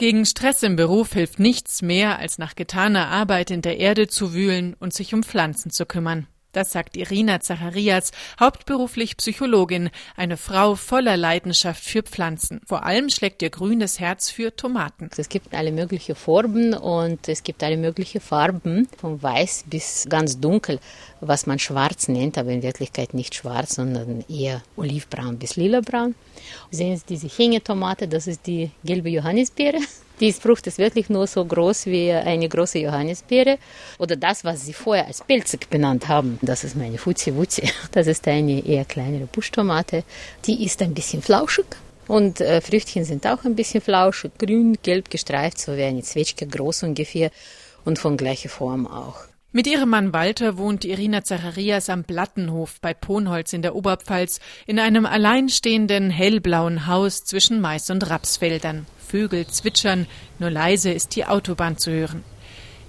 Gegen Stress im Beruf hilft nichts mehr, als nach getaner Arbeit in der Erde zu wühlen und sich um Pflanzen zu kümmern. Das sagt Irina Zacharias, hauptberuflich Psychologin, eine Frau voller Leidenschaft für Pflanzen. Vor allem schlägt ihr grünes Herz für Tomaten. Es gibt alle möglichen Formen und es gibt alle möglichen Farben, von weiß bis ganz dunkel, was man schwarz nennt, aber in Wirklichkeit nicht schwarz, sondern eher olivbraun bis lilabraun. Sehen Sie diese Hängetomate, das ist die gelbe Johannisbeere. Die Frucht ist wirklich nur so groß wie eine große Johannisbeere oder das, was sie vorher als Pilzig benannt haben. Das ist meine Fuzzi Wuzzi. Das ist eine eher kleinere Buschtomate. Die ist ein bisschen flauschig. Und äh, Früchtchen sind auch ein bisschen flauschig, grün, gelb gestreift, so wie eine Zwetschge groß ungefähr und von gleicher Form auch. Mit ihrem Mann Walter wohnt Irina Zacharias am Plattenhof bei Ponholz in der Oberpfalz in einem alleinstehenden hellblauen Haus zwischen Mais- und Rapsfeldern. Vögel zwitschern, nur leise ist die Autobahn zu hören.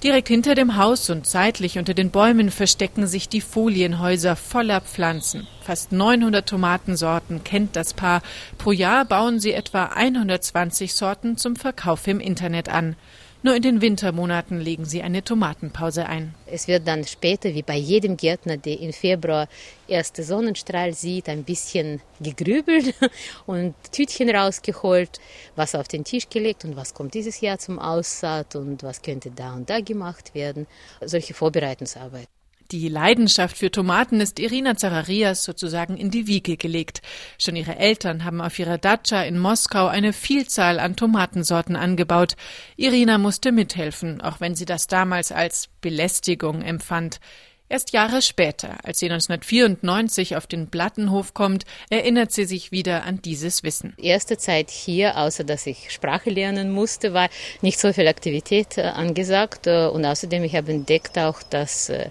Direkt hinter dem Haus und seitlich unter den Bäumen verstecken sich die Folienhäuser voller Pflanzen. Fast 900 Tomatensorten kennt das Paar. Pro Jahr bauen sie etwa 120 Sorten zum Verkauf im Internet an. Nur in den Wintermonaten legen sie eine Tomatenpause ein. Es wird dann später, wie bei jedem Gärtner, der im Februar erste Sonnenstrahl sieht, ein bisschen gegrübelt und Tütchen rausgeholt, was auf den Tisch gelegt und was kommt dieses Jahr zum Aussaat und was könnte da und da gemacht werden. Solche Vorbereitungsarbeit. Die Leidenschaft für Tomaten ist Irina Zacharias sozusagen in die Wiege gelegt. Schon ihre Eltern haben auf ihrer Datscha in Moskau eine Vielzahl an Tomatensorten angebaut. Irina musste mithelfen, auch wenn sie das damals als Belästigung empfand. Erst Jahre später, als sie 1994 auf den Plattenhof kommt, erinnert sie sich wieder an dieses Wissen. Erste Zeit hier, außer dass ich Sprache lernen musste, war nicht so viel Aktivität äh, angesagt. Äh, und außerdem, ich habe entdeckt auch, dass äh,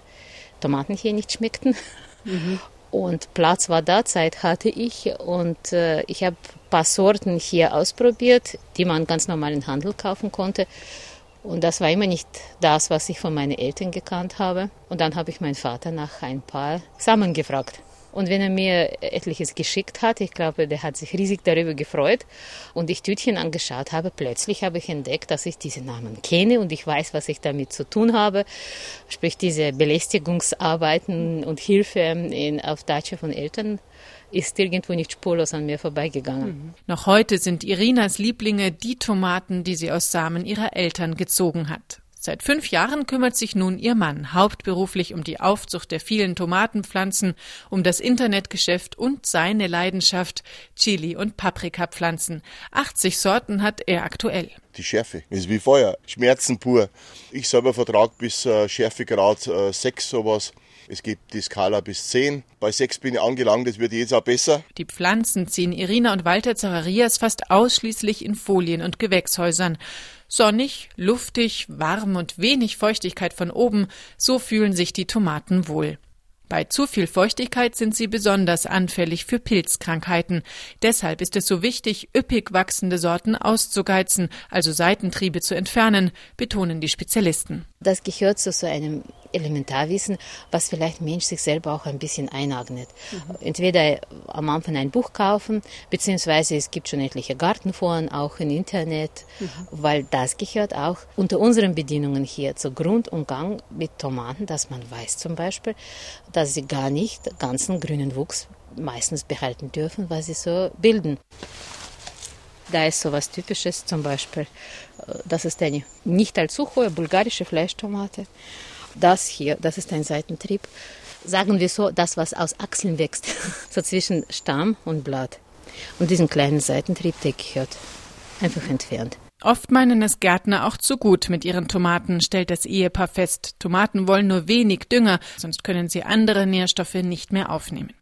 Tomaten hier nicht schmeckten. Mhm. Und Platz war da, Zeit hatte ich und äh, ich habe ein paar Sorten hier ausprobiert, die man ganz normal im Handel kaufen konnte. Und das war immer nicht das, was ich von meinen Eltern gekannt habe. Und dann habe ich meinen Vater nach ein paar Samen gefragt. Und wenn er mir etliches geschickt hat, ich glaube, der hat sich riesig darüber gefreut und ich Tütchen angeschaut habe, plötzlich habe ich entdeckt, dass ich diese Namen kenne und ich weiß, was ich damit zu tun habe. Sprich, diese Belästigungsarbeiten und Hilfe in, auf Datsche von Eltern ist irgendwo nicht spurlos an mir vorbeigegangen. Mhm. Noch heute sind Irinas Lieblinge die Tomaten, die sie aus Samen ihrer Eltern gezogen hat. Seit fünf Jahren kümmert sich nun ihr Mann hauptberuflich um die Aufzucht der vielen Tomatenpflanzen, um das Internetgeschäft und seine Leidenschaft Chili- und Paprikapflanzen. 80 Sorten hat er aktuell. Die Schärfe ist wie Feuer, Schmerzen pur. Ich selber vertrage bis äh, Schärfegrad äh, 6 sowas. Es gibt die Skala bis 10. Bei 6 bin ich angelangt, das wird jetzt auch besser. Die Pflanzen ziehen Irina und Walter Zacharias fast ausschließlich in Folien- und Gewächshäusern. Sonnig, luftig, warm und wenig Feuchtigkeit von oben, so fühlen sich die Tomaten wohl. Bei zu viel Feuchtigkeit sind sie besonders anfällig für Pilzkrankheiten. Deshalb ist es so wichtig, üppig wachsende Sorten auszugeizen, also Seitentriebe zu entfernen, betonen die Spezialisten. Das gehört zu so einem Elementarwissen, was vielleicht Mensch sich selber auch ein bisschen eineignet. Mhm. Entweder am Anfang ein Buch kaufen, beziehungsweise es gibt schon etliche Gartenforen, auch im Internet, mhm. weil das gehört auch unter unseren Bedingungen hier zu Grund und Gang mit Tomaten, dass man weiß zum Beispiel, dass sie gar nicht ganzen grünen Wuchs meistens behalten dürfen, weil sie so bilden. Da ist so was Typisches, zum Beispiel, äh, das ist eine nicht allzu hohe bulgarische Fleischtomate. Das hier, das ist ein Seitentrieb. Sagen wir so, das, was aus Achseln wächst, so zwischen Stamm und Blatt. Und diesen kleinen Seitentrieb, der gehört einfach entfernt. Oft meinen es Gärtner auch zu gut mit ihren Tomaten, stellt das Ehepaar fest. Tomaten wollen nur wenig Dünger, sonst können sie andere Nährstoffe nicht mehr aufnehmen.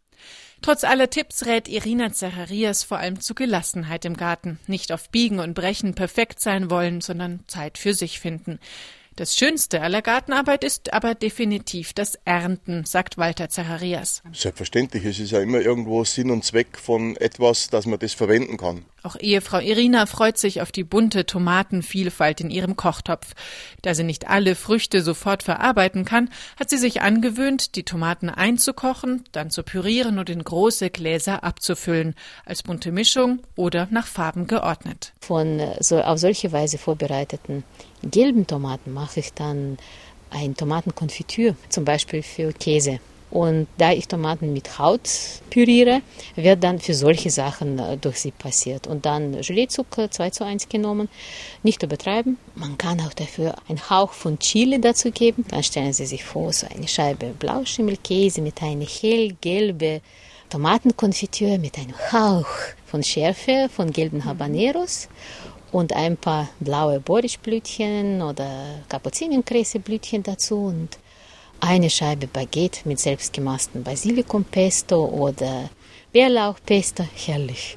Trotz aller Tipps rät Irina Zacharias vor allem zu Gelassenheit im Garten. Nicht auf Biegen und Brechen perfekt sein wollen, sondern Zeit für sich finden. Das Schönste aller Gartenarbeit ist aber definitiv das Ernten, sagt Walter Zacharias. Selbstverständlich, es ist ja immer irgendwo Sinn und Zweck von etwas, dass man das verwenden kann. Auch Ehefrau Irina freut sich auf die bunte Tomatenvielfalt in ihrem Kochtopf. Da sie nicht alle Früchte sofort verarbeiten kann, hat sie sich angewöhnt, die Tomaten einzukochen, dann zu pürieren und in große Gläser abzufüllen, als bunte Mischung oder nach Farben geordnet. Von äh, so auf solche Weise vorbereiteten gelben Tomaten mache ich dann ein Tomatenkonfitüre, zum Beispiel für Käse. Und da ich Tomaten mit Haut püriere, wird dann für solche Sachen äh, durch sie passiert. Und dann Geleezucker 2 zu 1 genommen, nicht übertreiben. Man kann auch dafür einen Hauch von Chili dazu geben. Dann stellen Sie sich vor, so eine Scheibe Blauschimmelkäse mit einer hellgelben Tomatenkonfitüre mit einem Hauch von Schärfe von gelben Habaneros und ein paar blaue Borichblütchen oder Kapuzinenkräseblütchen dazu und eine Scheibe Baguette mit selbstgemachten Basilikumpesto oder Bärlauchpesto, herrlich.